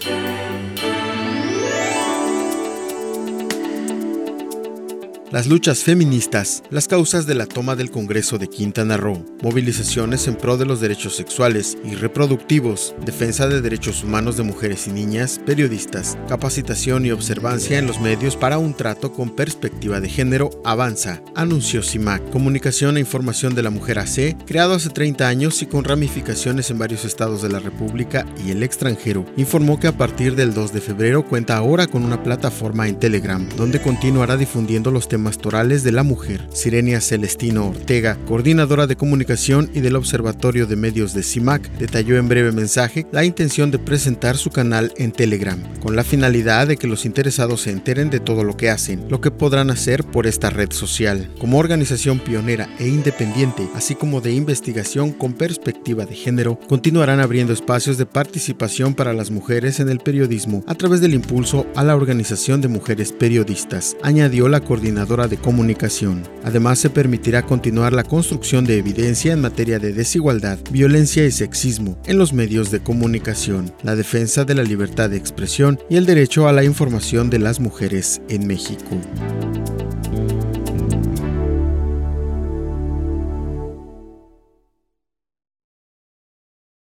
Thank you. Las luchas feministas, las causas de la toma del Congreso de Quintana Roo, movilizaciones en pro de los derechos sexuales y reproductivos, defensa de derechos humanos de mujeres y niñas, periodistas, capacitación y observancia en los medios para un trato con perspectiva de género avanza, anunció CIMAC, Comunicación e Información de la Mujer AC, creado hace 30 años y con ramificaciones en varios estados de la República y el extranjero, informó que a partir del 2 de febrero cuenta ahora con una plataforma en Telegram, donde continuará difundiendo los temas Mastorales de la mujer. Sirenia Celestino Ortega, coordinadora de comunicación y del Observatorio de Medios de CIMAC, detalló en breve mensaje la intención de presentar su canal en Telegram, con la finalidad de que los interesados se enteren de todo lo que hacen, lo que podrán hacer por esta red social. Como organización pionera e independiente, así como de investigación con perspectiva de género, continuarán abriendo espacios de participación para las mujeres en el periodismo a través del impulso a la Organización de Mujeres Periodistas, añadió la de comunicación. Además, se permitirá continuar la construcción de evidencia en materia de desigualdad, violencia y sexismo en los medios de comunicación, la defensa de la libertad de expresión y el derecho a la información de las mujeres en México.